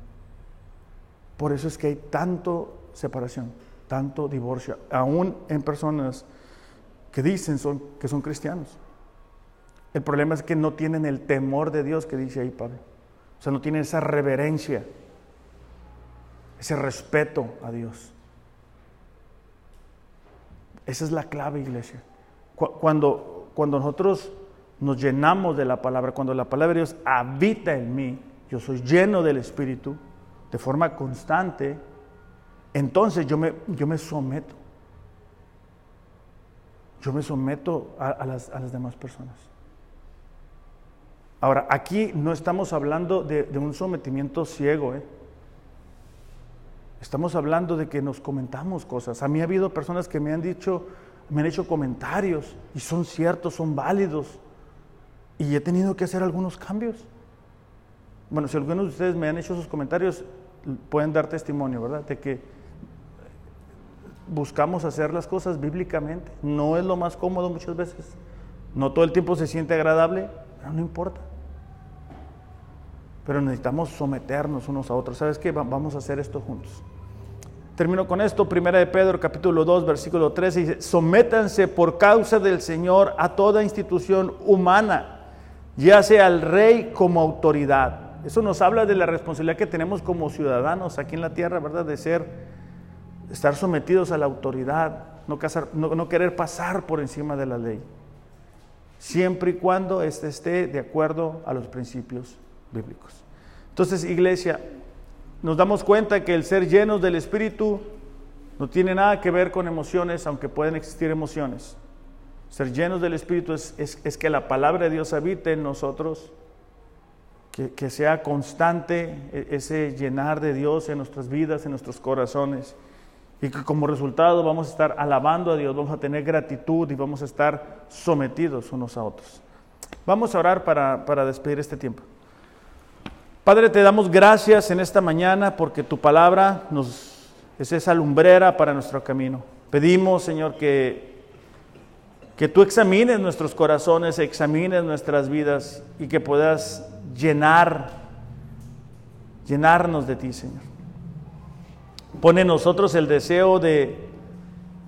Por eso es que hay tanto separación, tanto divorcio, aún en personas que dicen son, que son cristianos. El problema es que no tienen el temor de Dios que dice ahí Pablo. O sea, no tienen esa reverencia, ese respeto a Dios. Esa es la clave, iglesia. Cuando, cuando nosotros nos llenamos de la palabra, cuando la palabra de Dios habita en mí, yo soy lleno del Espíritu de forma constante, entonces yo me, yo me someto yo me someto a, las, demás personas. Ahora, aquí no estamos hablando de, un sometimiento ciego, ¿eh? Estamos hablando de que nos comentamos cosas. A mí ha habido personas que me han dicho, me han hecho comentarios y son ciertos, son válidos. Y he tenido que hacer algunos cambios. Bueno, si algunos de ustedes me han hecho esos comentarios, pueden dar testimonio, ¿verdad? De que buscamos hacer las cosas bíblicamente. No es lo más cómodo muchas veces. No todo el tiempo se siente agradable, pero no importa. Pero necesitamos someternos unos a otros. ¿Sabes qué? Vamos a hacer esto juntos. Termino con esto, primera de Pedro capítulo 2 versículo 13 dice, sométanse por causa del Señor a toda institución humana, ya sea al rey como autoridad. Eso nos habla de la responsabilidad que tenemos como ciudadanos aquí en la tierra, ¿verdad? De ser estar sometidos a la autoridad, no, querer pasar por encima de la ley, siempre y cuando éste esté de acuerdo a los principios bíblicos. Entonces, iglesia, nos damos cuenta que el ser llenos del Espíritu no tiene nada que ver con emociones, aunque pueden existir emociones. Ser llenos del Espíritu es, que la palabra de Dios habite en nosotros, que, sea constante e, ese llenar de Dios en nuestras vidas, en nuestros corazones y que como resultado vamos a estar alabando a Dios, vamos a tener gratitud y vamos a estar sometidos unos a otros. Vamos a orar para, para despedir este tiempo. Padre, te damos gracias en esta mañana porque tu palabra nos, es esa lumbrera para nuestro camino. Pedimos, Señor, que, que tú examines nuestros corazones, examines nuestras vidas y que puedas llenar, llenarnos de ti, Señor. Pone en nosotros el deseo de,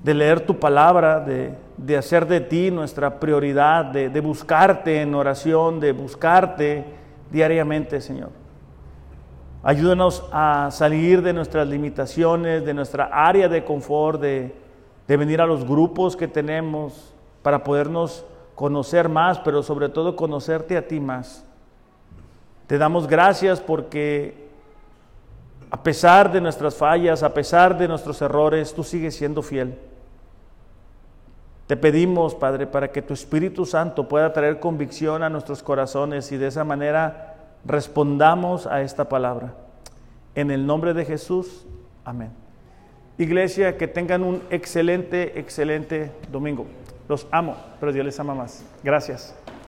leer tu palabra, de, hacer de ti nuestra prioridad, de, de buscarte en oración, de buscarte diariamente, Señor. Ayúdanos a salir de nuestras limitaciones, de nuestra área de confort, de, de, venir a los grupos que tenemos para podernos conocer más, pero sobre todo conocerte a ti más. Te damos gracias porque a pesar de nuestras fallas, a pesar de nuestros errores, tú sigues siendo fiel. Te pedimos, Padre, para que tu Espíritu Santo pueda traer convicción a nuestros corazones y de esa manera respondamos a esta palabra. En el nombre de Jesús, amén. Iglesia, que tengan un excelente, excelente domingo. Los amo, pero Dios les ama más. Gracias.